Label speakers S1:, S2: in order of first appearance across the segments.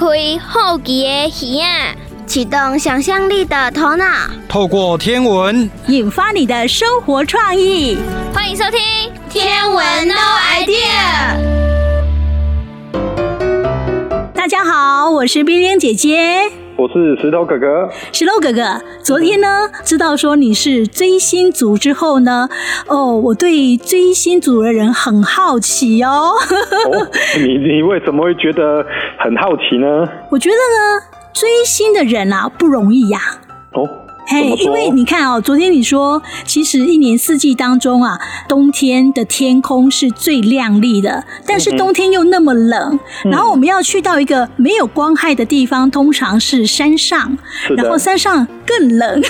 S1: 开好奇的耳啊，启动想象力的头脑，
S2: 透过天文
S3: 引发你的生活创意。
S1: 欢迎收听《天文 No idea》。
S3: 大家好，我是冰冰姐姐。
S4: 我是石头哥哥，
S3: 石头哥哥，昨天呢，知道说你是追星族之后呢，哦，我对追星族的人很好奇哦。
S4: 哦，你你为什么会觉得很好奇呢？
S3: 我觉得呢，追星的人啊不容易呀。
S4: 哦。
S3: 嘿，因为你看哦，昨天你说，其实一年四季当中啊，冬天的天空是最亮丽的，但是冬天又那么冷，嗯、然后我们要去到一个没有光害的地方，通常是山上，然后山上更冷，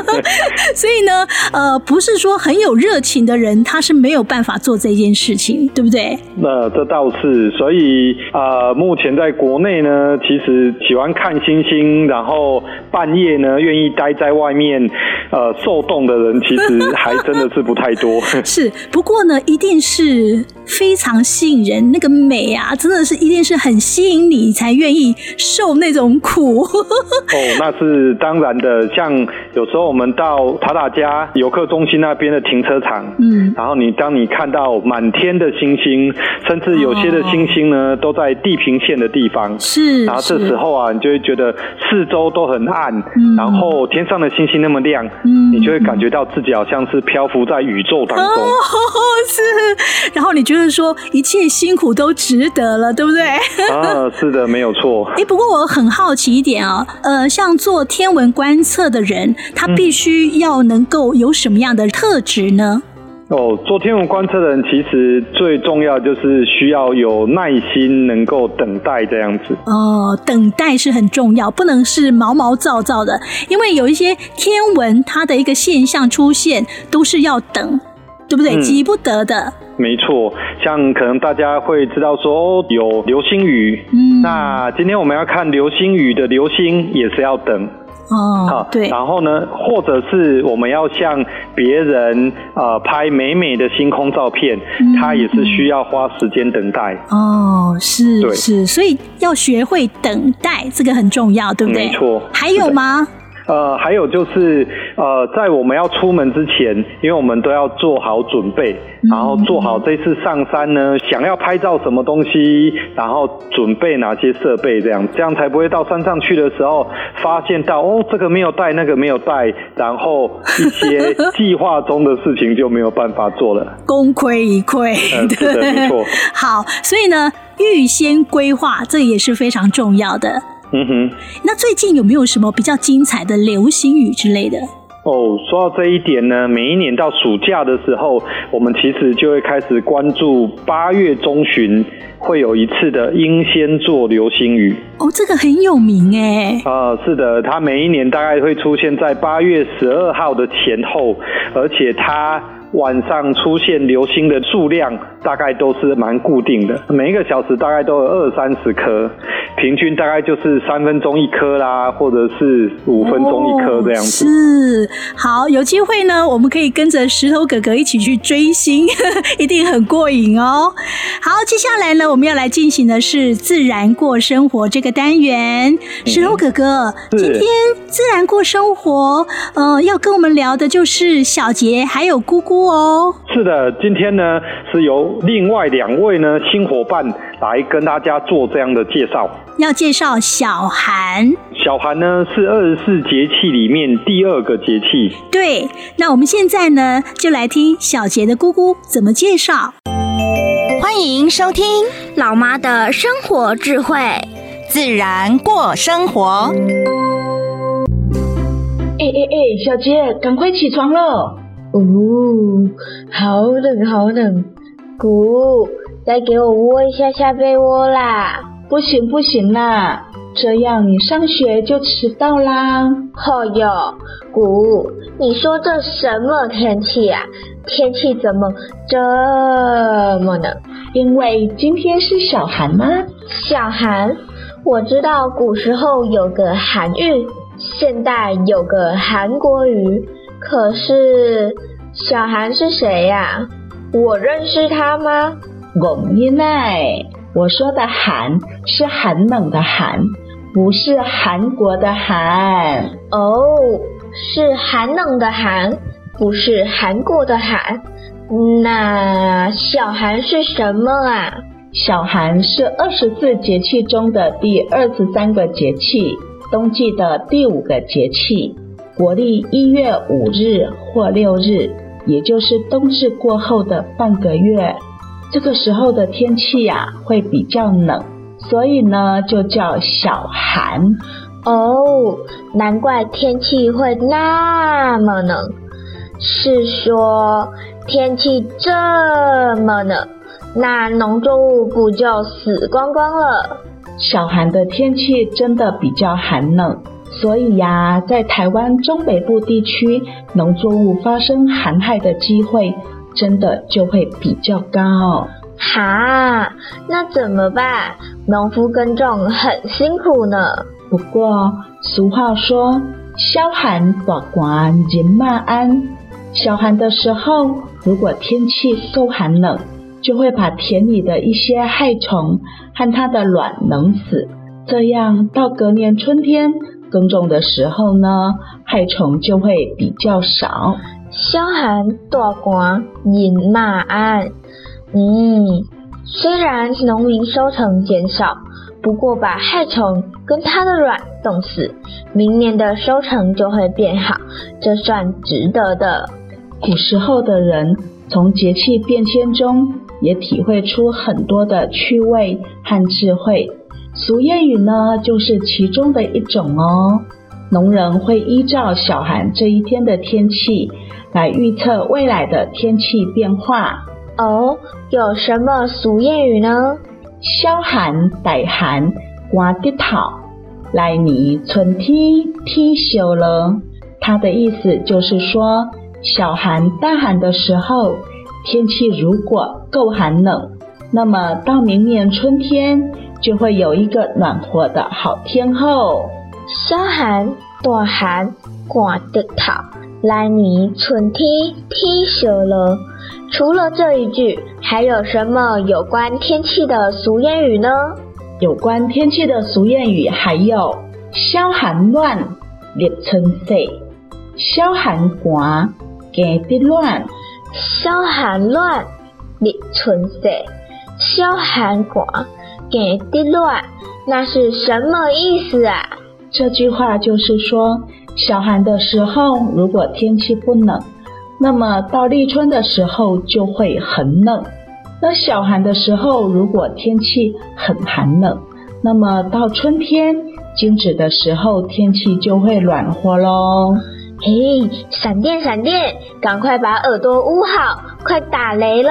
S3: 所以呢，呃，不是说很有热情的人，他是没有办法做这件事情，对不对？
S4: 那这倒是，所以啊、呃，目前在国内呢，其实喜欢看星星，然后半夜呢，愿意待。在外面，呃，受冻的人其实还真的是不太多。
S3: 是，不过呢，一定是非常吸引人，那个美啊，真的是一定是很吸引你，才愿意受那种苦。
S4: 哦，那是当然的。像有时候我们到塔塔加游客中心那边的停车场，嗯，然后你当你看到满天的星星，甚至有些的星星呢，哦、都在地平线的地方，
S3: 是。
S4: 然后这时候啊，你就会觉得四周都很暗，嗯、然后天。上的星星那么亮，嗯，你就会感觉到自己好像是漂浮在宇宙当中。
S3: 哦，是，然后你觉得说一切辛苦都值得了，对不对？
S4: 啊，是的，没有错。
S3: 哎，不过我很好奇一点啊，呃，像做天文观测的人，他必须要能够有什么样的特质呢？
S4: 哦，做天文观测的人其实最重要就是需要有耐心，能够等待这样子。
S3: 哦，等待是很重要，不能是毛毛躁躁的，因为有一些天文它的一个现象出现都是要等，对不对？嗯，急不得的。
S4: 没错，像可能大家会知道说有流星雨，嗯，那今天我们要看流星雨的流星也是要等。
S3: 哦，好，对，
S4: 然后呢，或者是我们要向别人呃拍美美的星空照片，嗯，它也是需要花时间等待。
S3: 哦，是，是，所以要学会等待，这个很重要，对不对？
S4: 没错。
S3: 还有吗？
S4: 呃，还有就是，呃，在我们要出门之前，因为我们都要做好准备，然后做好这次上山呢，想要拍照什么东西，然后准备哪些设备，这样，这样才不会到山上去的时候，发现到哦，这个没有带，那个没有带，然后一些计划中的事情就没有办法做了，
S3: 功亏一篑。
S4: 嗯，是的，没错。
S3: 好，所以呢，预先规划，这也是非常重要的。
S4: 嗯哼，
S3: 那最近有没有什么比较精彩的流星雨之类的？
S4: 哦，说到这一点呢，每一年到暑假的时候，我们其实就会开始关注八月中旬会有一次的英仙座流星雨。
S3: 哦，这个很有名哎。
S4: 啊、呃，是的，它每一年大概会出现在八月十二号的前后，而且它。晚上出现流星的数量大概都是蛮固定的，每一个小时大概都有二三十颗，平均大概就是三分钟一颗啦，或者是五分钟一颗这样子。
S3: 哦，是，好，有机会呢，我们可以跟着石头哥哥一起去追星，一定很过瘾哦。好，接下来呢，我们要来进行的是自然过生活这个单元。石头哥哥，嗯，今天自然过生活，呃，要跟我们聊的就是小杰还有姑姑。哦，
S4: 是的，今天呢是由另外两位呢新伙伴来跟大家做这样的介绍。
S3: 要介绍小寒，
S4: 小寒呢是二十四节气里面第二个节气。
S3: 对，那我们现在呢就来听小杰的姑姑怎么介绍。
S5: 欢迎收听
S1: 老妈的生活智慧，
S5: 自然过生活。
S6: 哎哎哎，小杰，赶快起床了。哦，好冷好冷，姑，再给我窝一下下被窝啦！不行不行啦，这样你上学就迟到啦。
S7: 哦哟，姑，你说这什么天气啊？天气怎么这么冷？
S6: 因为今天是小寒吗？
S7: 小寒，我知道古时候有个韩愈，现代有个韩国瑜。可是小寒是谁呀？我认识他吗？
S6: 我奶奶，我说的寒是寒冷的寒，不是韩国的韩。
S7: 哦，是寒冷的寒，不是韩国的韩。那小寒是什么啊？
S6: 小寒是二十四节气中的第二十三个节气，冬季的第五个节气，国历一月五日或六日，也就是冬至过后的半个月。这个时候的天气呀、啊，会比较冷，所以呢，就叫小寒。
S7: 哦，难怪天气会那么冷，是说天气这么冷，那农作物不就死光光了？
S6: 小寒的天气真的比较寒冷，所以呀，在台湾中北部地区，农作物发生寒害的机会。真的就会比较高。
S7: 哈，那怎么办？农夫耕种很辛苦呢。
S6: 不过俗话说“消寒大寒人马安”，小寒的时候，如果天气够寒冷，就会把田里的一些害虫和它的卵冷死。这样到隔年春天耕种的时候呢，害虫就会比较少。
S7: 小寒大寒人马安。嗯，虽然农民收成减少，不过把害虫跟它的卵冻死，明年的收成就会变好，这算值得的。
S6: 古时候的人从节气变迁中也体会出很多的趣味和智慧。俗谚语呢，就是其中的一种哦。农人会依照小寒这一天的天气，来预测未来的天气变化
S7: 哦。有什么俗谚语呢？
S6: 消寒逮寒刮地桃，来年春天天烧了。它的意思就是说，小寒大寒的时候，天气如果够寒冷，那么到明年春天就会有一个暖和的好天候。
S7: 小寒大寒刮地桃。来年春天天烧了。除了这一句，还有什么有关天气的俗谚语呢？
S6: 有关天气的俗谚语还有“小寒暖立春势”，“小寒寒加地暖”，“
S7: 小寒暖立春势”，“小寒寒加地暖”，那是什么意思啊？
S6: 这句话就是说。小寒的时候，如果天气不冷，那么到立春的时候就会很冷。那小寒的时候，如果天气很寒冷，那么到春天惊蛰的时候，天气就会暖和喽。
S7: 嘿，闪电闪电，赶快把耳朵捂好，快打雷了！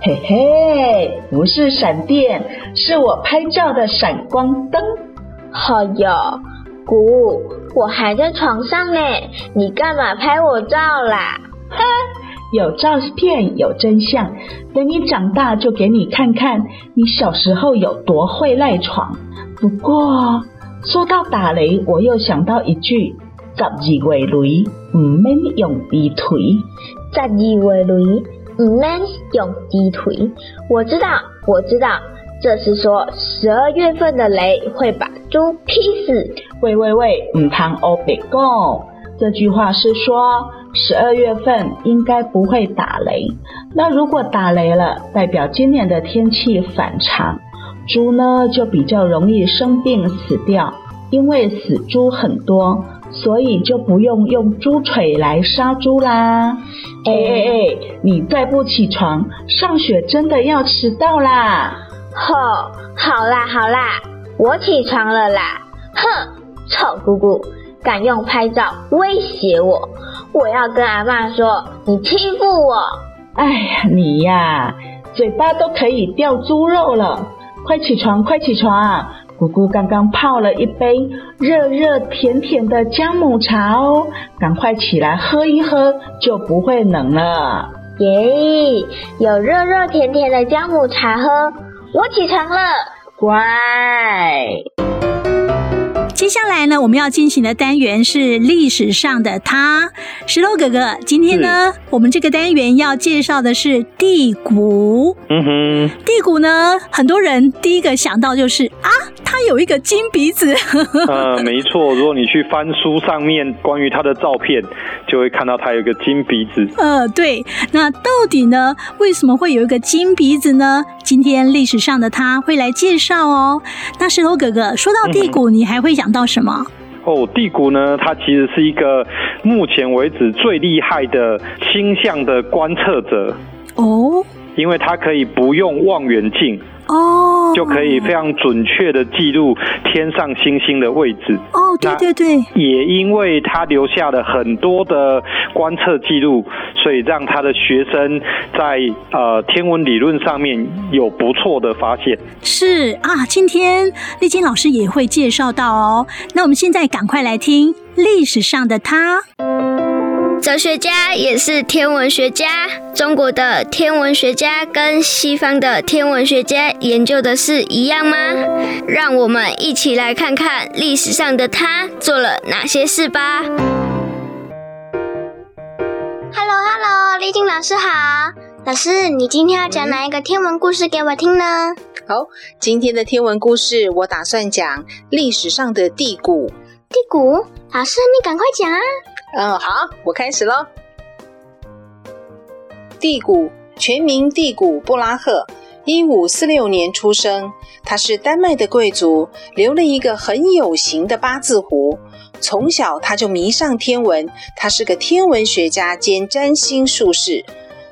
S6: 嘿嘿，不是闪电，是我拍照的闪光灯。
S7: 好哟。姑，我还在床上呢，你干嘛拍我照啦？
S6: 哼，有照片有真相，等你长大就给你看看你小时候有多会赖床。不过说到打雷，我又想到一句：十二月雷，唔免用鸡腿。
S7: 十二月雷，唔免用鸡腿。我知道，我知道。这是说十二月份的雷会把猪劈死。
S6: 喂喂喂，唔通黑白讲。这句话是说十二月份应该不会打雷。那如果打雷了，代表今年的天气反常，猪呢就比较容易生病死掉。因为死猪很多，所以就不用用猪腿来杀猪啦。哎哎哎，你再不起床，上学真的要迟到啦！
S7: 吼、哦，好啦好啦，我起床了啦！哼，臭姑姑，敢用拍照威胁我，我要跟阿妈说你欺负我！
S6: 哎呀，你呀，嘴巴都可以掉猪肉了，快起床，快起床！姑姑刚刚泡了一杯热热甜甜的姜母茶哦，赶快起来喝一喝，就不会冷了。
S7: 耶，有热热甜甜的姜母茶喝。我起床了，乖。
S3: 接接下来呢，我们要进行的单元是历史上的他。石头哥哥，今天呢，我们这个单元要介绍的是地谷。
S4: 嗯哼，
S3: 地谷呢，很多人第一个想到就是啊，他有一个金鼻子。
S4: 呃，没错，如果你去翻书上面关于他的照片，就会看到他有一个金鼻子。
S3: 呃，对，那到底呢，为什么会有一个金鼻子呢？今天历史上的他会来介绍哦。那石头哥哥，说到地鼓，嗯、你还会想到什么？
S4: 哦，地谷呢，它其实是一个目前为止最厉害的星象的观测者
S3: 哦，
S4: 因为它可以不用望远镜。
S3: 哦，
S4: 就可以非常准确的记录天上星星的位置。
S3: 哦，对对对，
S4: 也因为他留下了很多的观测记录，所以让他的学生在呃天文理论上面有不错的发现。
S3: 是啊，今天丽晶老师也会介绍到哦。那我们现在赶快来听历史上的他。
S1: 哲学家也是天文学家。中国的天文学家跟西方的天文学家研究的是一样吗？让我们一起来看看历史上的他做了哪些事吧。
S8: Hello，Hello，丽静老师好。老师，你今天要讲哪一个天文故事给我听呢？
S9: 好，今天的天文故事我打算讲历史上的地谷。
S8: 地谷？老师，你赶快讲啊！
S9: 嗯，好，我开始喽。第谷全名第谷布拉赫，一五四六年出生。他是丹麦的贵族，留了一个很有型的八字胡。从小他就迷上天文，他是个天文学家兼占星术士。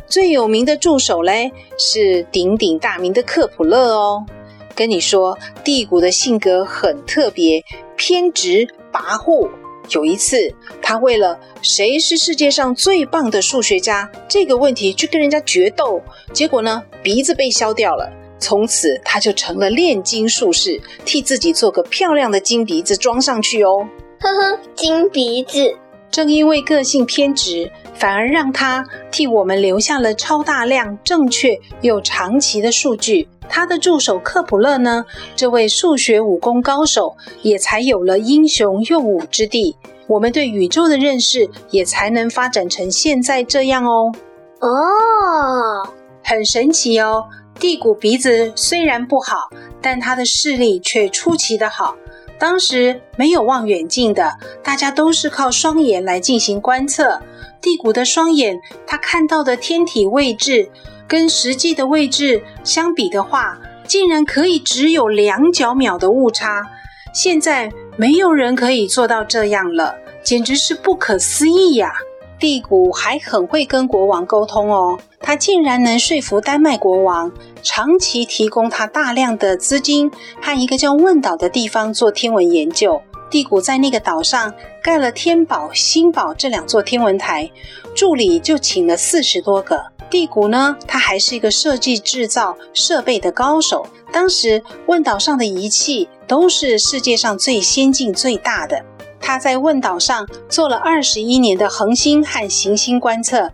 S9: 最有名的助手嘞，是鼎鼎大名的克普勒哦。跟你说，地谷的性格很特别，偏执跋扈。有一次，他为了谁是世界上最棒的数学家这个问题去跟人家决斗，结果呢，鼻子被削掉了。从此，他就成了炼金术士，替自己做个漂亮的金鼻子装上去哦。
S8: 呵呵，金鼻子。
S9: 正因为个性偏执，反而让他替我们留下了超大量、正确又长期的数据。他的助手克普勒呢，这位数学武功高手，也才有了英雄用武之地。我们对宇宙的认识也才能发展成现在这样哦。
S8: 哦，
S9: 很神奇哦！地谷鼻子虽然不好，但他的视力却出奇的好。当时没有望远镜的，大家都是靠双眼来进行观测。地谷的双眼，他看到的天体位置，跟实际的位置相比的话，竟然可以只有两角秒的误差。现在没有人可以做到这样了，简直是不可思议呀！地谷还很会跟国王沟通哦，他竟然能说服丹麦国王长期提供他大量的资金和一个叫问岛的地方做天文研究。地谷在那个岛上盖了天宝、星宝这两座天文台，助理就请了四十多个。地谷呢，他还是一个设计制造设备的高手。当时问岛上的仪器都是世界上最先进、最大的。他在问岛上做了二十一年的恒星和行星观测，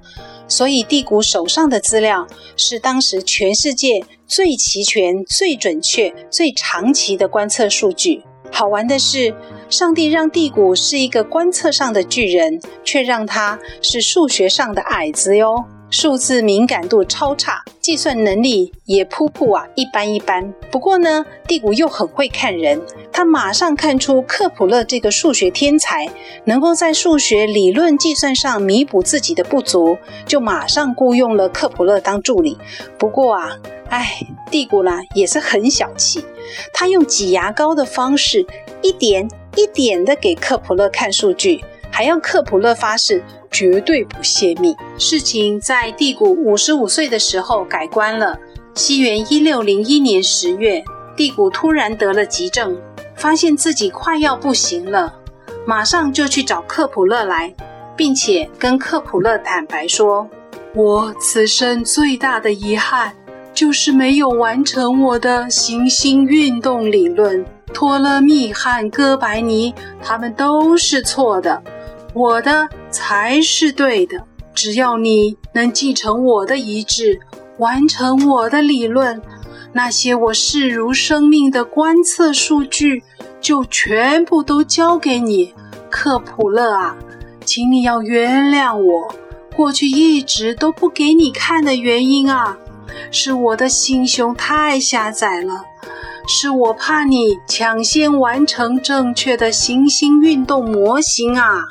S9: 所以地谷手上的资料是当时全世界最齐全、最准确、最长期的观测数据。好玩的是，上帝让地谷是一个观测上的巨人，却让他是数学上的矮子哟。数字敏感度超差，计算能力也噗噗啊，一般一般。不过呢，蒂古又很会看人，他马上看出克普勒这个数学天才能够在数学理论计算上弥补自己的不足，就马上雇佣了克普勒当助理。不过啊，哎，地鼓啦也是很小气，他用挤牙膏的方式，一点一点的给克普勒看数据，还要克普勒发誓。绝对不泄密。事情在地谷五十五岁的时候改观了。西元一六零一年十月，地谷突然得了急症，发现自己快要不行了，马上就去找克普勒来，并且跟克普勒坦白说：“我此生最大的遗憾，就是没有完成我的行星运动理论。托勒密和哥白尼他们都是错的。”我的才是对的，只要你能继承我的遗志，完成我的理论，那些我视如生命的观测数据就全部都交给你，克普勒啊，请你要原谅我，过去一直都不给你看的原因啊，是我的心胸太狭窄了，是我怕你抢先完成正确的行星运动模型啊，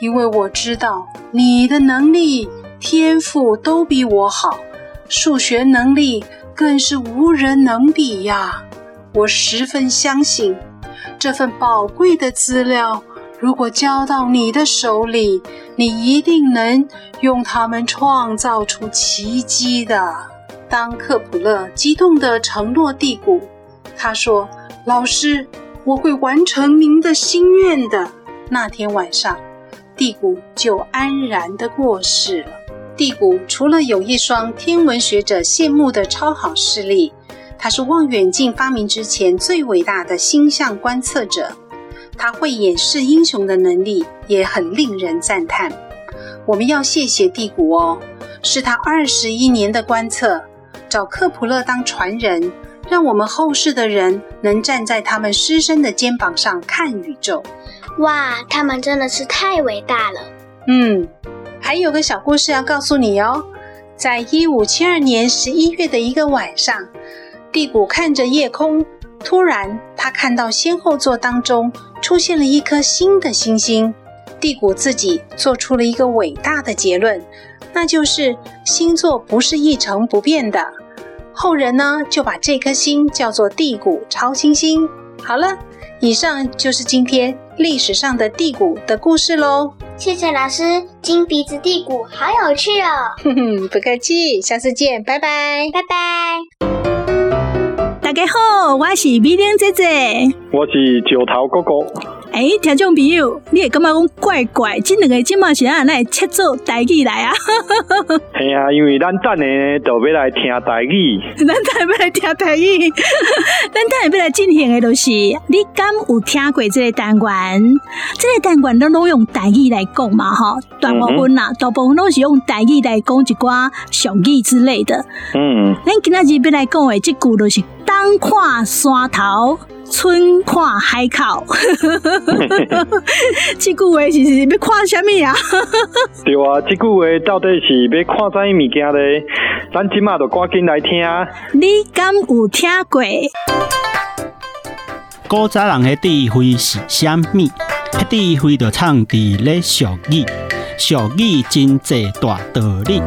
S9: 因为我知道你的能力、天赋都比我好，数学能力更是无人能比呀。我十分相信，这份宝贵的资料，如果交到你的手里，你一定能用它们创造出奇迹的。当克普勒激动地承诺蒂古，他说：“老师，我会完成您的心愿的。”那天晚上，蒂谷就安然地过世了。蒂谷除了有一双天文学者羡慕的超好视力。他是望远镜发明之前最伟大的星象观测者，他会演示英雄的能力也很令人赞叹。我们要谢谢蒂谷哦，是他二十一年的观测，找克普勒当传人，让我们后世的人能站在他们师生的肩膀上看宇宙。
S8: 哇，他们真的是太伟大了。
S9: 嗯，还有个小故事要告诉你哦，在一五七二年十一月的一个晚上。蒂古看着夜空，突然他看到仙后座当中出现了一颗新的星星。蒂古自己做出了一个伟大的结论，那就是星座不是一成不变的。后人呢就把这颗星叫做蒂古超新星。好了，以上就是今天历史上的地谷的故事喽。
S8: 谢谢老师，金鼻子地谷好有趣哦。
S9: 哼哼，不客气，下次见，拜拜，
S8: 拜拜。
S3: 大家好，我是美玲姐姐，
S4: 我是石头哥哥。
S3: 哎、欸，听众朋友，你会感觉讲怪怪？这两个今嘛是啊来切做台语来啊？
S4: 系啊，因为咱等下就要来听台语，
S3: 咱等下要来听台语，咱等下要来进行的都是，你敢有听过这个单元？这个单元都拢用台语来讲嘛？哈，大部分啦，大部分都是用台语来讲一寡俗语之类的。嗯，咱今仔日要来讲的这句都是东看山头。春看海口，这句话是是要看什么啊？
S4: 对啊，这句话到底是要看啥物件咧？咱今嘛就赶紧来听。
S3: 你敢有听过？
S2: 古早人的智慧是啥物？迄智慧就藏伫咧俗语，俗语真济大道理，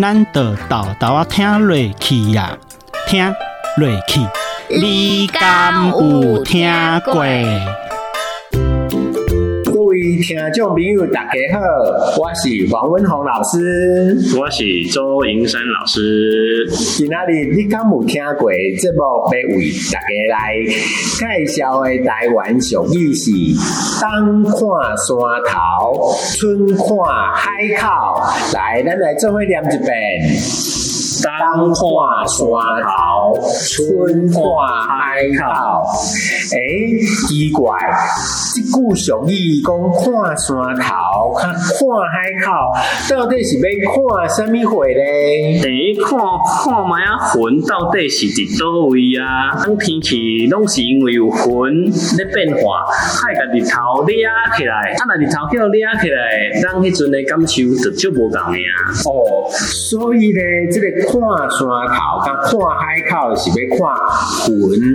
S2: 咱就豆豆啊听落去呀，听落去。你敢有听过？
S10: 各位听众朋友，大家好，我是黄文宏老师，
S11: 我是周银山老师。
S10: 今仔日你敢有听过节目？要为大家来介绍的台湾俗语是：东看山头，春看海口。来，咱来做伙念一遍。东看山头，春看海口。哎、欸，奇怪，句俗语讲看山头，看看海口，到底是要看什么货咧？
S11: 第一看看觅仔云到底是伫倒位啊？当天气拢是因为有云咧变化，海甲日头掠起来，啊那日头叫掠起来，咱迄阵的感受就足无共的啊。
S10: 哦，所以咧，这个。看山头，甲看海口是要看云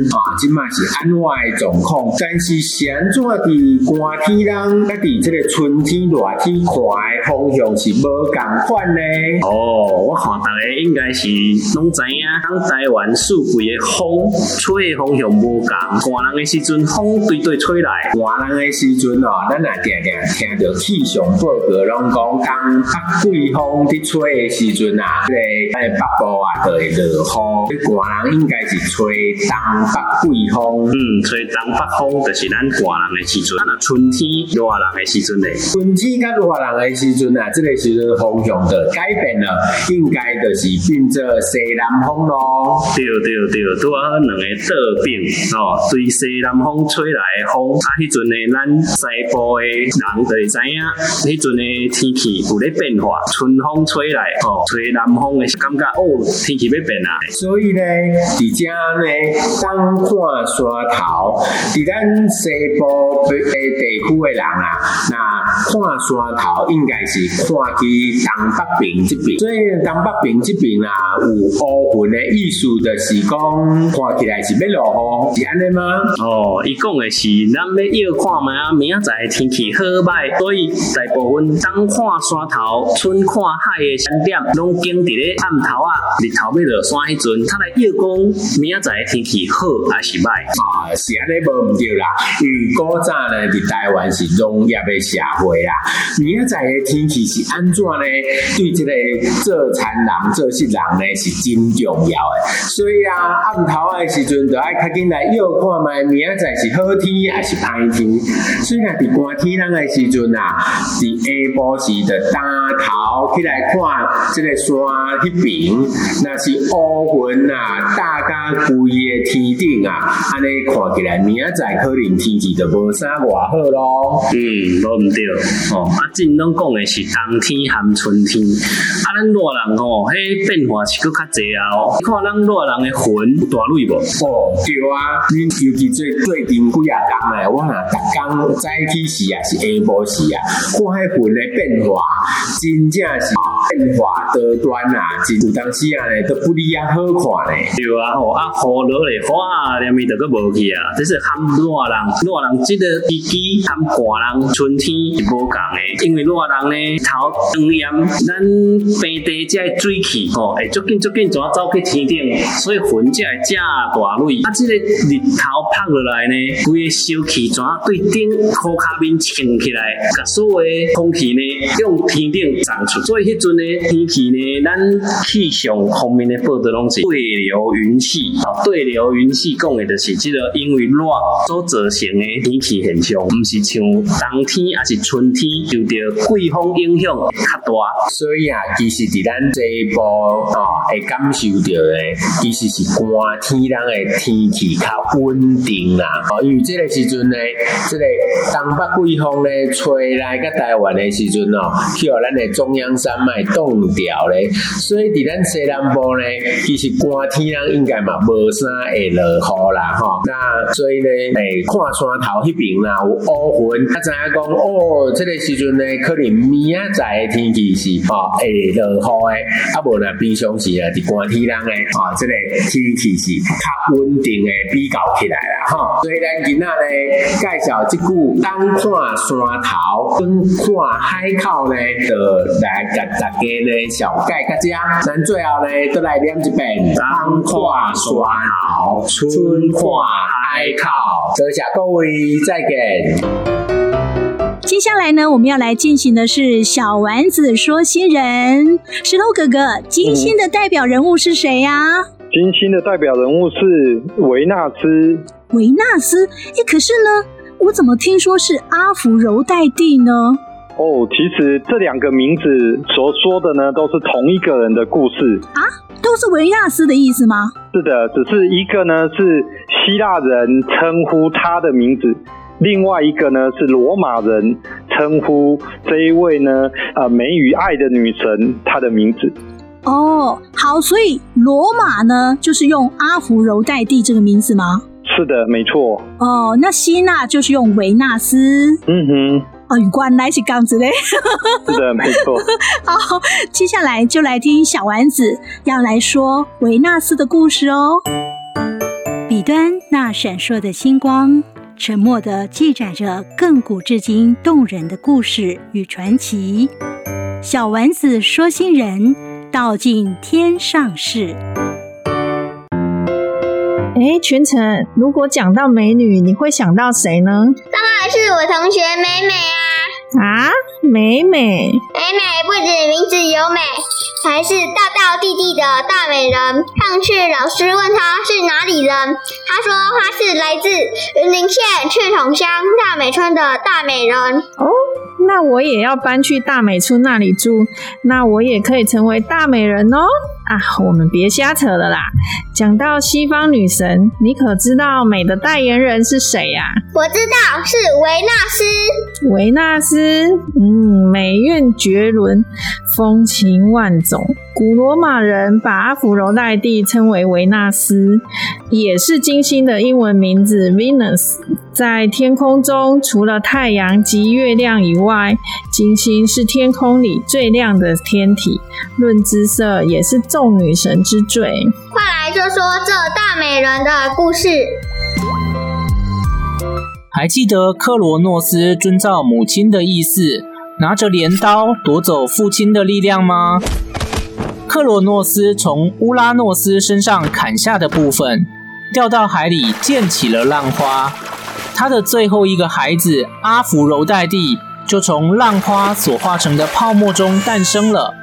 S10: 啊，即嘛是安怎的状况？但是现在伫寒天人，甲伫这个春天热天看的方向是无共款呢。
S11: 哦，我看大家应该是拢知影，咱台湾四季的风吹的方向无共，寒人的时阵风对对吹来，
S10: 寒人的时阵哦，咱也定定听到气象报告拢讲，当北季风伫吹的时阵啊，这个诶北部啊，就会落雨。寒人应该是吹东北季风，
S11: 嗯，吹东北风就是咱寒人的时阵。那春天热人的时阵呢？
S10: 春天甲热人的时阵啊，这个时阵风向就改变了，应该就是变做西南风咯。
S11: 对对对，拄好两个倒变哦，对西南风吹来的风，啊，迄阵呢，咱西部的人就会知影，迄阵的天气有咧变化，春风吹来哦，吹南风的感觉。哦，天气要变啊。
S10: 所以呢，伫遮呢，当看山头，伫咱西部地地区诶人啊，那看山头应该是看去东北边这边。所以东北边这边啊，有乌云的意思，就是讲看起来是要落雨，是安尼吗？
S11: 哦，伊讲的是咱要要看嘛，明仔载天气好歹，所以大部分当看山头，春看海的山点，拢经伫咧暗头啊，日头要落山迄阵，他来要讲明仔载天气好还是歹？
S10: 啊，是安尼无毋对啦，因为古早呢，伫台湾是农业的社会啦，明仔载的天气是安怎呢？对这个做田人、做事人呢是真重要的。所以啊，暗头的时阵就爱较紧来约看觅明仔载是好天还是歹天。虽然伫寒天冷的时阵啊，是下晡时的担头起来看这个山迄边，那是乌云啊，大家规个天顶啊，安尼看起来明仔载可能天气就无啥外好咯。
S11: 嗯，无毋对哦。啊，正拢讲的是冬天含春天，啊，咱热人吼，迄变化是搁较济啊哦。你看咱热人的魂大蕊无？
S10: 哦，对啊，你尤其最最近几啊天诶，我若逐工早起时啊，是下晡时啊，看迄云的变化，真正是变化多端啊，真有当时啊咧，都不利啊好看咧。
S11: 对啊，吼啊，雨落咧花连咪都佫无去啊，这是含热人，热人即个天气含寒人春天是无共的，因为热人呢头当炎，咱平地这水汽吼，会足紧足紧怎走去天顶，所以云才会正大蕊。啊，即个日头晒落来呢，规个小气怎对顶裤脚面撑起来，甲所有的空气呢用天顶长出，所以迄阵呢天气呢，咱气象方面的报道拢是对流云系。对流云系讲的就是这个，因为热所造成的天气现象，毋是像冬天还是春天受到季风影响较大。
S10: 所以啊，其实伫咱这一步啊，会感受到的，其实是寒天人的天气较稳定啦。哦，因为这个时阵呢，这个东北季风呢吹来个台湾的时阵哦，去互咱的中央山脉冻掉咧，所以伫咱西南部咧，其实寒天人应该嘛无啥会落雨啦，吼。那所以咧，诶，看山头迄边啦有乌云，啊，知影讲哦，这个时阵咧，可能明仔载的天气是吼会落雨的，啊，无呢平常时啊，伫寒天人呢，啊，这个天气是较稳定的比较起来啦，吼。所以咱今仔咧介绍即句，当看山头，跟看海口咧，就来甲大家呢小解个这，咱最后呢都来念一遍，当看山头，春看海口。多谢各位，再见。
S3: 接下来呢，我们要来进行的是小丸子说新人。石头哥哥，金星的代表人物是谁呀？啊？
S4: 金星的代表人物是维纳斯。
S3: 维纳斯？哎，可是呢，我怎么听说是阿芙柔代蒂呢？
S4: 哦，其实这两个名字所说的呢，都是同一个人的故事
S3: 啊，都是维纳斯的意思吗？
S4: 是的，只是一个呢是希腊人称呼他的名字，另外一个呢是罗马人称呼这一位呢，呃，美与爱的女神她的名字。
S3: 哦，好，所以罗马呢就是用阿芙柔代蒂这个名字吗？
S4: 是的，没错。
S3: 哦，那希腊就是用维纳斯。
S4: 嗯哼。
S3: 哦，原来是这样子嘞，
S4: 是的，没错。
S3: 好，接下来就来听小丸子要来说维纳斯的故事哦。彼端那闪烁的星光，沉默的记载着亘古至今动人的故事与传奇。小丸子说新人道尽天上事。
S6: 哎，全程，如果讲到美女，你会想到谁呢？
S8: 当然是我同学美美啊！
S6: 啊，美美，美
S8: 美不止名字有美，还是大道地地的大美人。上次老师问她是哪里人，她说她是来自云林县赤桶乡大美村的大美人。
S6: 哦。
S12: 那我也要搬去大美村那里住，那我也可以成为大美人哦。啊，我们别瞎扯了啦！讲到西方女神，你可知道美的代言人是谁呀？
S8: 我知道，是维纳斯。
S12: 维纳斯，嗯，美韵绝伦，风情万种。古罗马人把阿芙罗黛蒂称为维纳斯，也是金星的英文名字 Venus。在天空中，除了太阳及月亮以外，金星是天空里最亮的天体，论姿色也是众女神之最。
S8: 快来说说这大美人的故事。
S13: 还记得克罗诺斯遵照母亲的意思，拿着镰刀夺走父亲的力量吗？克罗诺斯从乌拉诺斯身上砍下的部分，掉到海里溅起了浪花。他的最后一个孩子阿芙柔黛蒂，就从浪花所化成的泡沫中诞生了。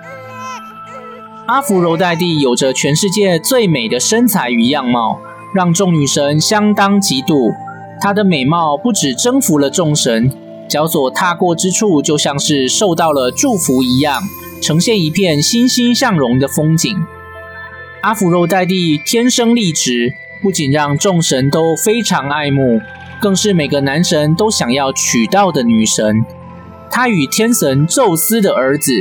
S13: 阿芙柔黛蒂有着全世界最美的身材与样貌，让众女神相当嫉妒。她的美貌不止征服了众神，脚所踏过之处就像是受到了祝福一样，呈现一片欣欣向荣的风景。阿芙柔黛蒂天生丽质，不仅让众神都非常爱慕，更是每个男神都想要娶到的女神。她与天神宙斯的儿子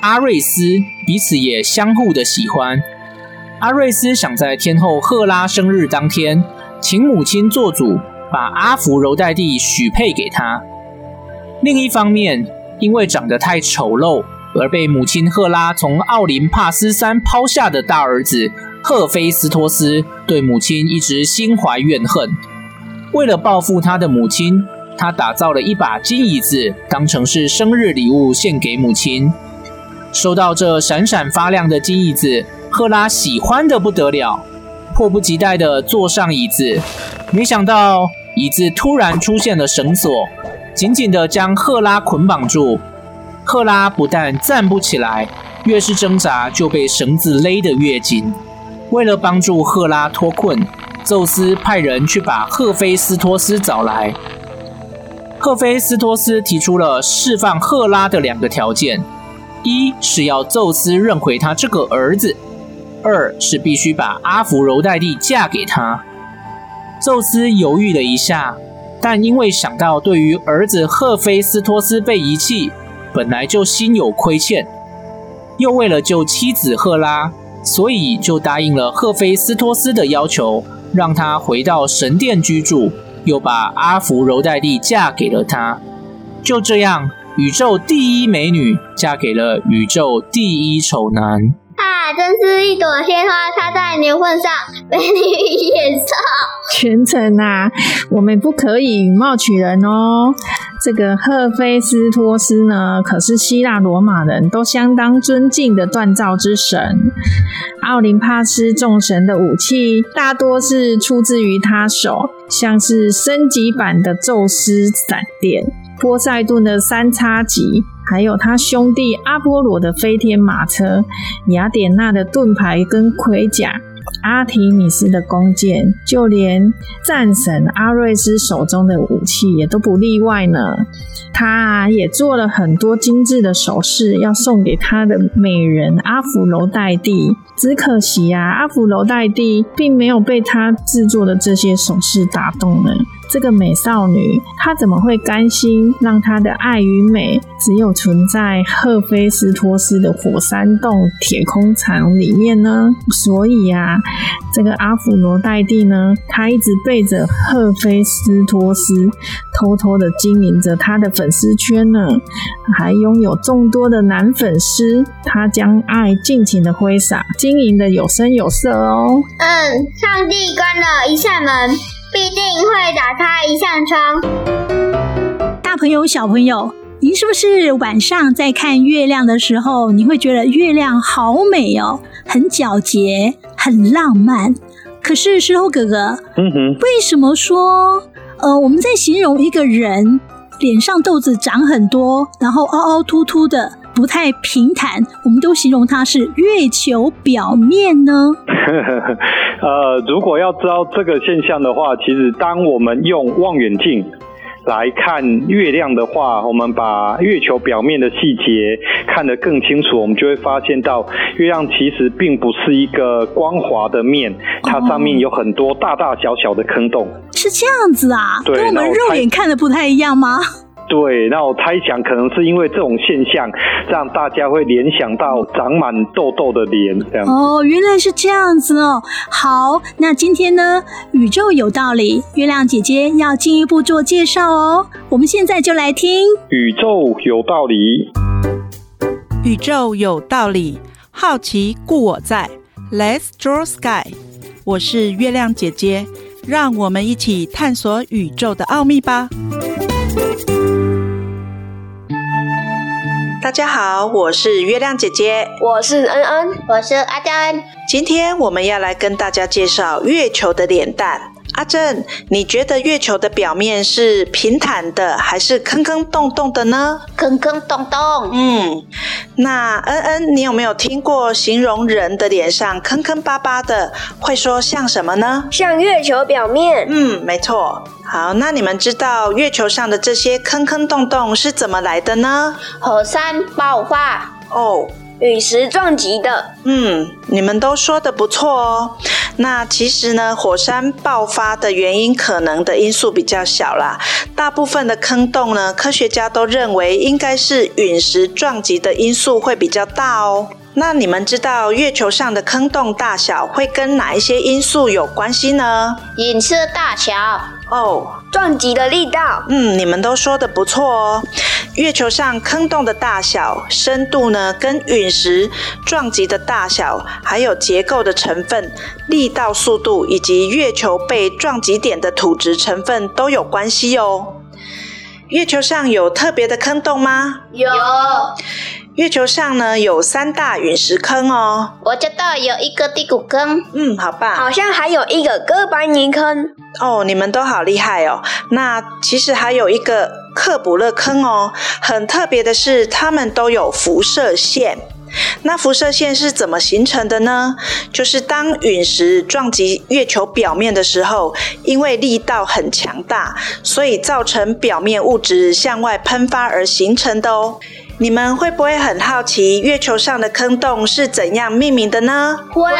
S13: 阿瑞斯彼此也相互的喜欢。阿瑞斯想在天后赫拉生日当天，请母亲做主，把阿芙柔黛蒂许配给他。另一方面，因为长得太丑陋，而被母亲赫拉从奥林帕斯山抛下的大儿子赫菲斯托斯，对母亲一直心怀怨恨。为了报复他的母亲，他打造了一把金椅子，当成是生日礼物献给母亲。收到这闪闪发亮的金椅子，赫拉喜欢得不得了，迫不及待地坐上椅子。没想到椅子突然出现了绳索，紧紧地将赫拉捆绑住。赫拉不但站不起来，越是挣扎就被绳子勒得越紧。为了帮助赫拉脱困，宙斯派人去把赫菲斯托斯找来。赫菲斯托斯提出了释放赫拉的两个条件。一是要宙斯认回他这个儿子，二是必须把阿芙柔黛蒂嫁给他。宙斯犹豫了一下，但因为想到对于儿子赫菲斯托斯被遗弃，本来就心有亏欠，又为了救妻子赫拉，所以就答应了赫菲斯托斯的要求，让他回到神殿居住，又把阿芙柔黛蒂嫁给了他。就这样。宇宙第一美女嫁给了宇宙第一丑男
S8: 啊！真是一朵鲜花插在牛粪上，美女野兽。
S12: 全程啊，我们不可以以貌取人哦。这个赫菲斯托斯呢，可是希腊罗马人都相当尊敬的锻造之神。奥林帕斯众神的武器大多是出自于他手，像是升级版的宙斯闪电。波塞顿的三叉戟，还有他兄弟阿波罗的飞天马车，雅典娜的盾牌跟盔甲，阿提米斯的弓箭，就连战神阿瑞斯手中的武器也都不例外呢。他，也做了很多精致的首饰，要送给他的美人阿芙柔黛蒂。只可惜啊，阿芙柔黛蒂并没有被他制作的这些首饰打动呢。这个美少女，她怎么会甘心让她的爱与美只有存在赫菲斯托斯的火山洞铁空场里面呢？所以啊，这个阿芙罗黛蒂呢，她一直背着赫菲斯托斯，偷偷的经营着她的粉丝圈呢，还拥有众多的男粉丝。她将爱尽情的挥洒，经营的有声有色哦。
S8: 嗯，上帝关了一扇门。必定会打开一扇窗。
S3: 大朋友、小朋友，您是不是晚上在看月亮的时候，你会觉得月亮好美哦，很皎洁，很浪漫？可是石头哥哥，嗯哼，为什么说呃，我们在形容一个人脸上痘子长很多，然后凹凹凸凸的，不太平坦，我们都形容它是月球表面呢？
S4: 呃，如果要知道这个现象的话，其实当我们用望远镜来看月亮的话，我们把月球表面的细节看得更清楚，我们就会发现到月亮其实并不是一个光滑的面，它上面有很多大大小小的坑洞。
S3: 是这样子啊？跟我们肉眼看的不太一样吗？
S4: 对，那我猜想可能是因为这种现象，让大家会联想到长满痘痘的脸这样。
S3: 哦，原来是这样子哦。好，那今天呢，宇宙有道理，月亮姐姐要进一步做介绍哦。我们现在就来听
S4: 宇宙有道理。
S14: 宇宙有道理，好奇故我在，Let's draw sky。我是月亮姐姐，让我们一起探索宇宙的奥秘吧。大家好，我是月亮姐姐，
S1: 我是恩恩，
S8: 我是阿珍。
S14: 今天我们要来跟大家介绍月球的脸蛋。阿正，你觉得月球的表面是平坦的，还是坑坑洞洞的呢？
S8: 坑坑洞洞。
S14: 嗯，那恩恩，你有没有听过形容人的脸上坑坑巴巴的，会说像什么呢？
S1: 像月球表面。
S14: 嗯，没错。好，那你们知道月球上的这些坑坑洞洞是怎么来的呢？
S8: 火山爆发
S14: 哦，
S1: 陨石撞击的。
S14: 嗯，你们都说的不错哦。那其实呢，火山爆发的原因可能的因素比较小啦。大部分的坑洞呢，科学家都认为应该是陨石撞击的因素会比较大哦。那你们知道月球上的坑洞大小会跟哪一些因素有关系呢？
S8: 陨石大小。
S14: 哦，
S1: 撞击的力道。
S14: 嗯，你们都说的不错哦。月球上坑洞的大小、深度呢，跟陨石撞击的大小，还有结构的成分、力道、速度，以及月球被撞击点的土质成分都有关系哦。月球上有特别的坑洞吗？
S8: 有。
S14: 月球上呢，有三大陨石坑哦。
S8: 我知道有一个地谷坑。
S14: 嗯，好棒。
S1: 好像还有一个哥白尼坑。
S14: 哦，你们都好厉害哦。那其实还有一个克卜勒坑哦。很特别的是，它们都有辐射线。那辐射线是怎么形成的呢？就是当陨石撞击月球表面的时候，因为力道很强大，所以造成表面物质向外喷发而形成的哦。你们会不会很好奇月球上的坑洞是怎样命名的呢？
S8: 会。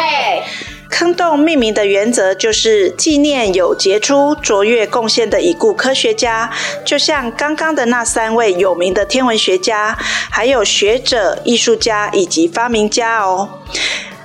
S14: 坑洞命名的原则就是纪念有杰出卓越贡献的已故科学家，就像刚刚的那三位有名的天文学家，还有学者、艺术家以及发明家哦。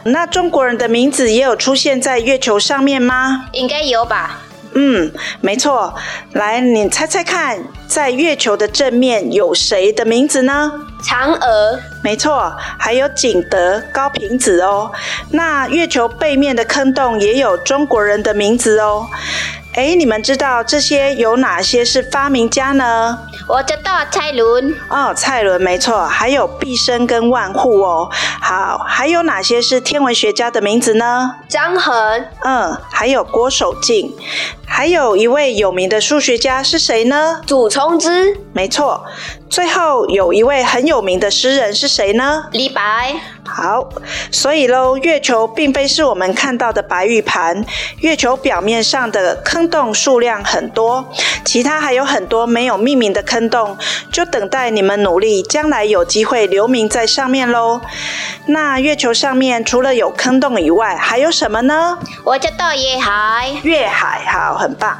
S14: 那中国人的名字也有出现在月球上面吗？
S8: 应该有吧。
S14: 嗯，没错。来，你猜猜看，在月球的正面有谁的名字呢？
S1: 嫦娥。
S14: 没错，还有景德、高平子哦。那月球背面的坑洞也有中国人的名字哦。哎，你们知道这些有哪些是发明家呢？
S8: 我知道蔡伦。
S14: 哦，蔡伦没错，还有毕生跟万户哦。好，还有哪些是天文学家的名字呢？
S1: 张衡。
S14: 嗯，还有郭守敬。还有一位有名的数学家是谁呢？
S1: 祖冲之。
S14: 没错。最后有一位很有名的诗人是谁呢？
S8: 李白。
S14: 好，所以喽，月球并非是我们看到的白玉盘，月球表面上的坑洞数量很多，其他还有很多没有命名的坑洞，就等待你们努力，将来有机会留名在上面喽。那月球上面除了有坑洞以外，还有什么呢？
S8: 我叫道月海。
S14: 月海，好，很棒。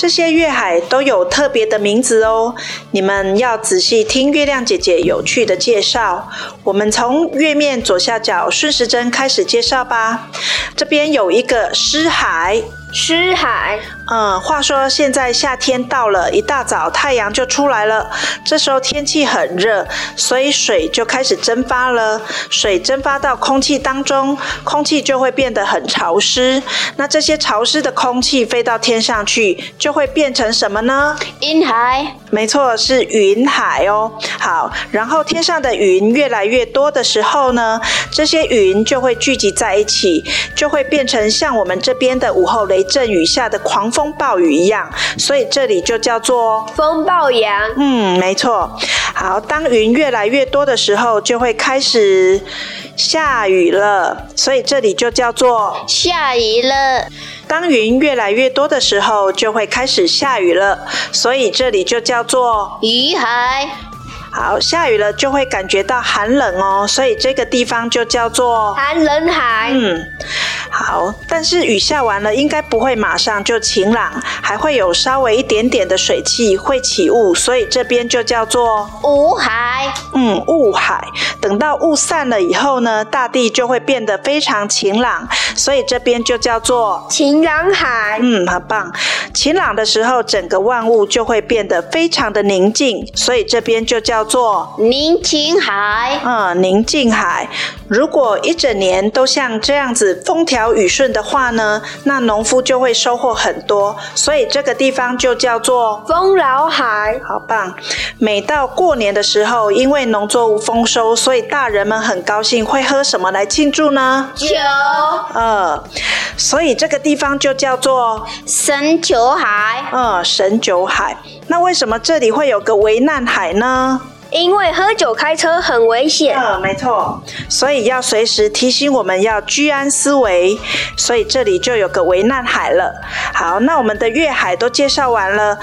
S14: 这些月海都有特别的名字哦，你们要仔细听月亮姐姐有趣的介绍。我们从月面左下角顺时针开始介绍吧。这边有一个湿海。
S1: 湿海，
S14: 嗯，话说现在夏天到了，一大早太阳就出来了，这时候天气很热，所以水就开始蒸发了。水蒸发到空气当中，空气就会变得很潮湿。那这些潮湿的空气飞到天上去，就会变成什么呢？
S8: 云海。
S14: 没错，是云海哦。好，然后天上的云越来越多的时候呢，这些云就会聚集在一起，就会变成像我们这边的午后雷阵雨下的狂风风暴雨一样，所以这里就叫做
S1: 风暴洋。
S14: 嗯，没错。好，当云越来越多的时候，就会开始下雨了，所以这里就叫做
S1: 下雨了。
S14: 当云越来越多的时候，就会开始下雨了，所以这里就叫做
S1: 雨海。
S14: 好，下雨了就会感觉到寒冷哦，所以这个地方就叫做
S1: 寒冷海。
S14: 嗯。好，但是雨下完了，应该不会马上就晴朗，还会有稍微一点点的水汽会起雾，所以这边就叫做
S1: 雾海。
S14: 嗯，雾海。等到雾散了以后呢，大地就会变得非常晴朗，所以这边就叫做
S1: 晴朗海。
S14: 嗯，很棒。晴朗的时候，整个万物就会变得非常的宁静，所以这边就叫做
S1: 宁静海。
S14: 嗯，宁静海。如果一整年都像这样子风调雨顺的话呢，那农夫就会收获很多，所以这个地方就叫做
S1: 丰饶海。
S14: 好棒！每到过年的时候，因为农作物丰收，所以大人们很高兴，会喝什么来庆祝呢？
S1: 酒。
S14: 呃，所以这个地方就叫做
S1: 神酒海。
S14: 呃，神酒海。那为什么这里会有个危难海呢？
S1: 因为喝酒开车很危险。
S14: 嗯，没错，所以要随时提醒我们要居安思危。所以这里就有个危难海了。好，那我们的月海都介绍完了。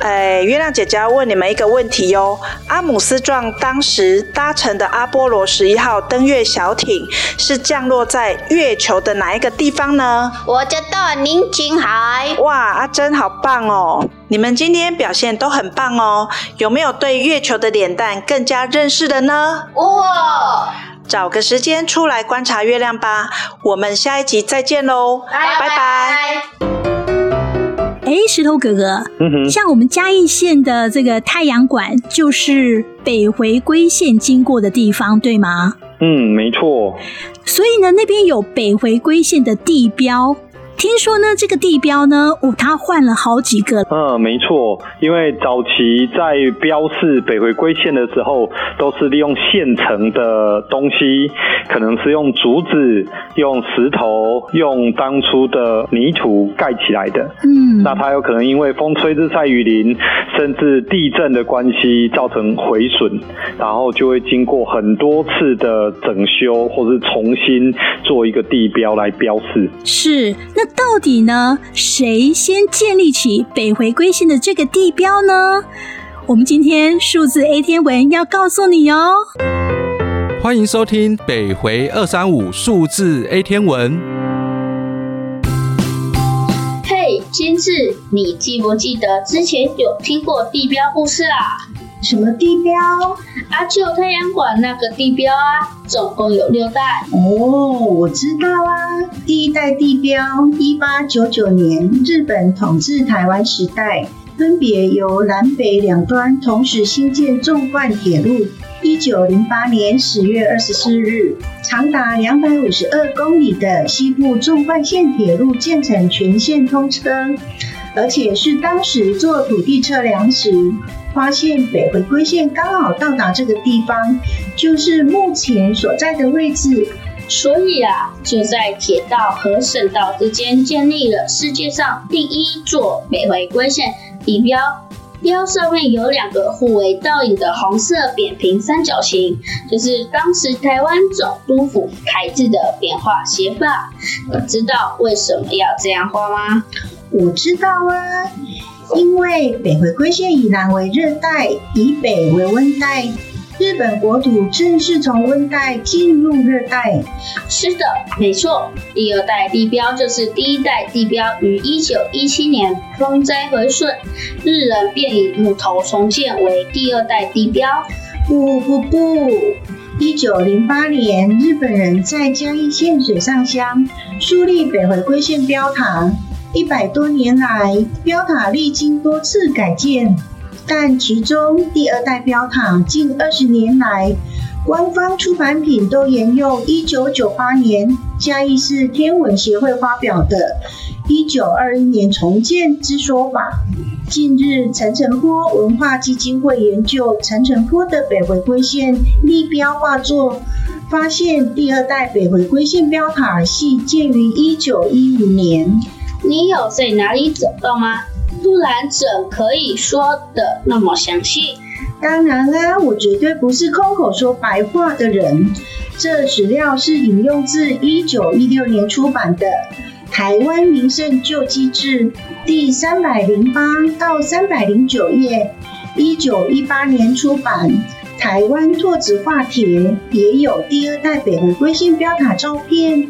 S14: 哎，月亮姐姐要问你们一个问题哟。阿姆斯壮当时搭乘的阿波罗十一号登月小艇是降落在月球的哪一个地方呢？
S1: 我知道宁静海。
S14: 哇，阿珍好棒哦！你们今天表现都很棒哦。有没有对月球的脸蛋更加认识的呢？
S1: 哇！
S14: 找个时间出来观察月亮吧。我们下一集再见喽，拜拜。
S3: 哎，石头哥哥，
S4: 嗯，
S3: 像我们嘉义县的这个太阳馆，就是北回归线经过的地方，对吗？
S4: 嗯，没错。
S3: 所以呢，那边有北回归线的地标。听说呢，这个地标呢，哦，它换了好几个。
S4: 嗯，没错，因为早期在标示北回归线的时候，都是利用现成的东西，可能是用竹子、用石头、用当初的泥土盖起来的。
S3: 嗯，
S4: 那它有可能因为风吹日晒雨淋，甚至地震的关系造成毁损，然后就会经过很多次的整修，或是重新做一个地标来标示。
S3: 是，那。到底呢？谁先建立起北回归线的这个地标呢？我们今天数字 A 天文要告诉你哦。
S15: 欢迎收听北回二三五数字 A 天文。
S16: 嘿，今次你记不记得之前有听过地标故事啊？
S17: 什么地标？
S16: 阿旧太阳馆那个地标啊，总共有六代。
S17: 哦，我知道啊。第一代地标，一八九九年日本统治台湾时代，分别由南北两端同时兴建纵贯铁路。一九零八年十月二十四日，长达两百五十二公里的西部纵贯线铁路建成全线通车，而且是当时做土地测量时。发现北回归线刚好到达这个地方，就是目前所在的位置。
S16: 所以啊，就在铁道和省道之间建立了世界上第一座北回归线地标。标上面有两个互为倒影的红色扁平三角形，就是当时台湾总督府开制的扁化写法。你知道为什么要这样画吗？
S17: 我知道啊。因为北回归线以南为热带，以北为温带，日本国土正式从温带进入热带。
S16: 是的，没错。第二代地标就是第一代地标，于一九一七年风灾回顺，日人便以木头重建为第二代地标。
S17: 不不不，一九零八年，日本人在嘉义县水上乡树立北回归线标塔。一百多年来，标塔历经多次改建，但其中第二代标塔近二十年来，官方出版品都沿用一九九八年嘉义市天文协会发表的“一九二一年重建”之说法。近日，陈澄波文化基金会研究陈澄波的北回归线立标画作，发现第二代北回归线标塔系建于一九一五年。
S16: 你有在哪里找到吗？不然怎可以说得那么详细？
S17: 当然啦，我绝对不是空口说白话的人。这史料是引用自一九一六年出版的《台湾名胜旧迹志》第三百零八到三百零九页，一九一八年出版《台湾拓殖画帖》，也有第二代北回归线标塔照片。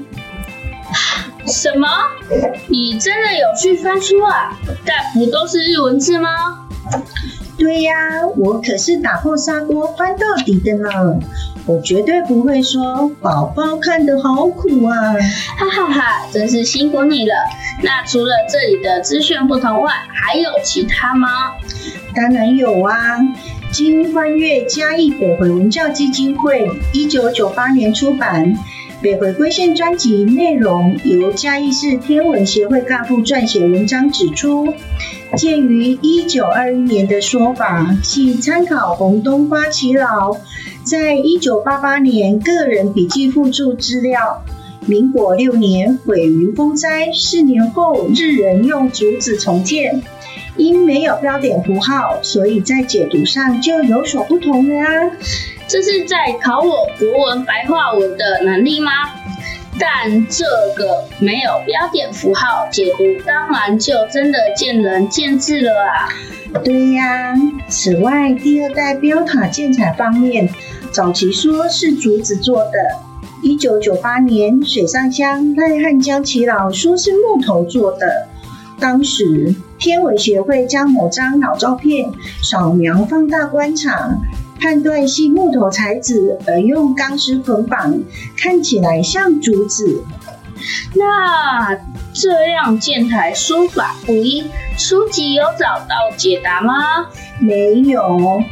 S16: 什么？你真的有去翻书啊？但不都是日文字吗？
S17: 对呀，我可是打破砂锅翻到底的呢。我绝对不会说宝宝看得好苦啊！
S16: 哈哈哈，真是辛苦你了。那除了这里的资讯不同外，还有其他吗？
S17: 当然有啊。经翻阅嘉义北回文教基金会一九九八年出版。北回归线专辑内容由嘉义市天文协会干部撰写文章指出，鉴于一九二一年的说法系参考洪东花耆老在一九八八年个人笔记附注资料，民国六年毁于风灾，四年后日人用竹子重建，因没有标点符号，所以在解读上就有所不同了啊。
S16: 这是在考我国文白话文的能力吗？但这个没有标点符号解读，当然就真的见仁见智了啊。
S17: 对呀，此外，第二代标塔建材方面，早期说是竹子做的，一九九八年水上乡赖汉江耆老说是木头做的。当时天文学会将某张老照片扫描放大观察。判断系木头材质而用钢丝捆绑，看起来像竹子。
S16: 那这样建材说法不一，书籍有找到解答吗？
S17: 没有，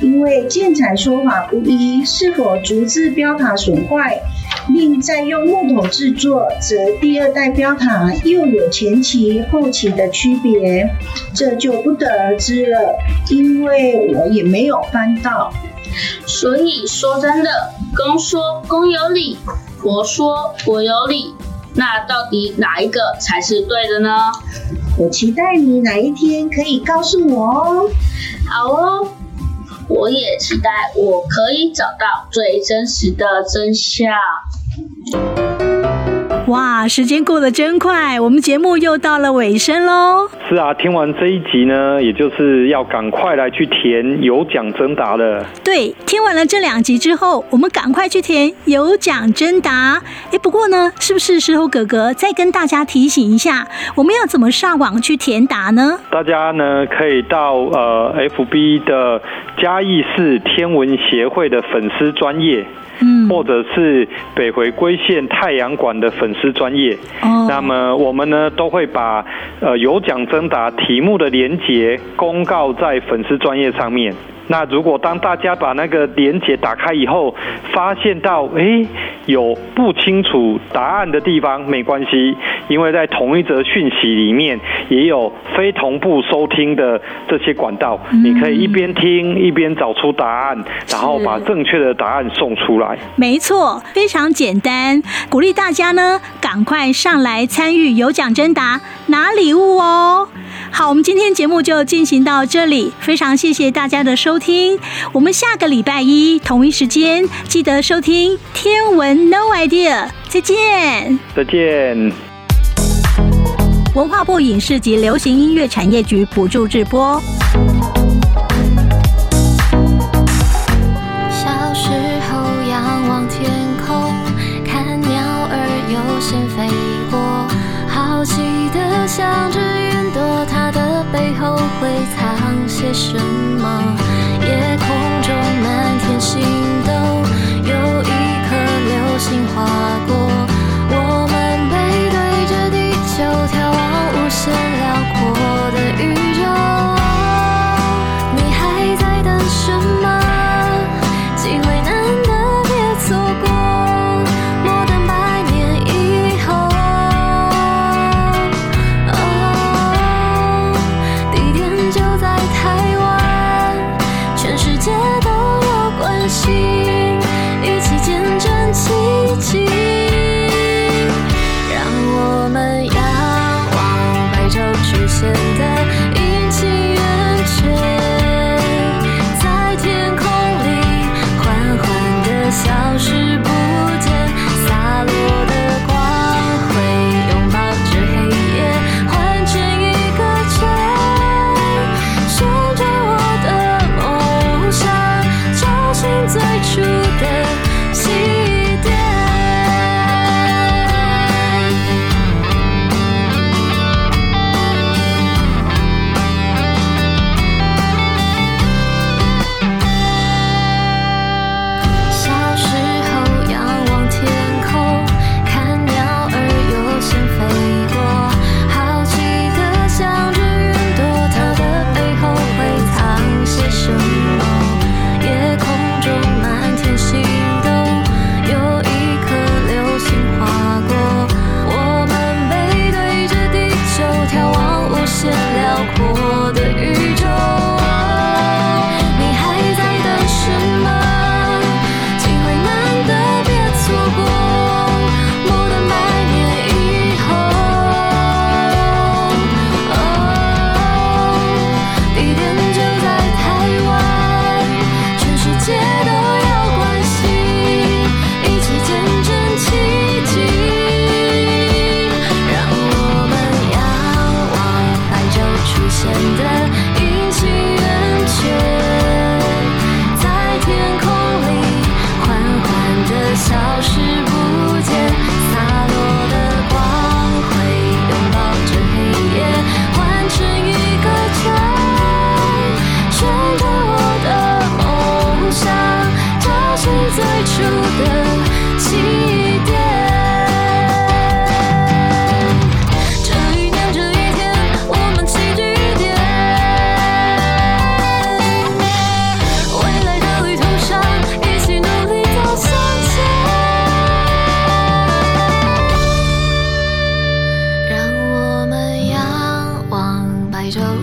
S17: 因为建材说法不一，是否竹子标塔损坏，另再用木头制作，则第二代标塔又有前期后期的区别，这就不得而知了。因为我也没有翻到，
S16: 所以说真的，公说公有理，婆说婆有理，那到底哪一个才是对的呢？
S17: 我期待你哪一天可以告诉我哦。
S16: 好哦，我也期待我可以找到最真实的真相。
S3: 哇，时间过得真快，我们节目又到了尾声喽。
S4: 是啊，听完这一集呢，也就是要赶快来去填有奖征答了。
S3: 对，听完了这两集之后，我们赶快去填有奖征答。哎，不过呢，是不是石头哥哥再跟大家提醒一下，我们要怎么上网去填答呢？
S4: 大家呢可以到呃 FB 的嘉义市天文协会的粉丝专页。嗯，或者是北回归线太阳馆的粉丝专业，哦，那么我们呢都会把呃有奖征答题目的连结公告在粉丝专业上面。那如果当大家把那个连接打开以后，发现到诶有不清楚答案的地方，没关系，因为在同一则讯息里面也有非同步收听的这些管道，嗯、你可以一边听一边找出答案，然后把正确的答案送出来。
S3: 没错，非常简单，鼓励大家呢赶快上来参与有奖征答，拿礼物哦。好，我们今天节目就进行到这里，非常谢谢大家的收听。我们下个礼拜一同一时间记得收听《天文 No Idea》，再见。
S4: 再见。
S3: 文化部影视及流行音乐产业局补助直播。
S18: 小时候仰望天空，看鸟儿悠闲飞过，好奇的想着。什么？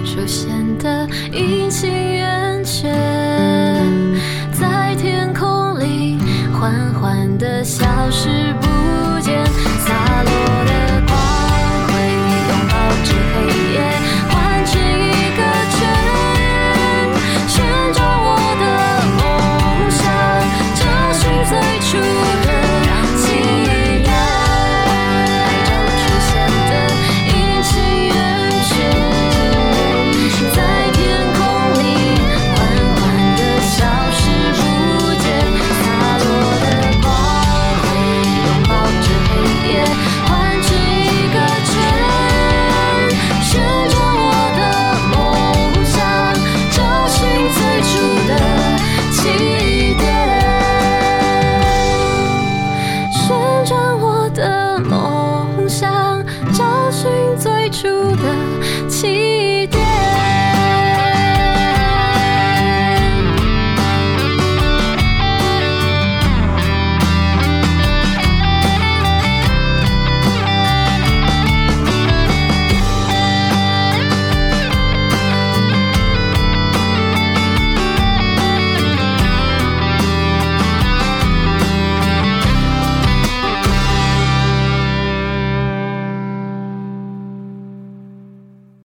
S18: 出现的阴晴圆缺，在天空里缓缓的消失不见，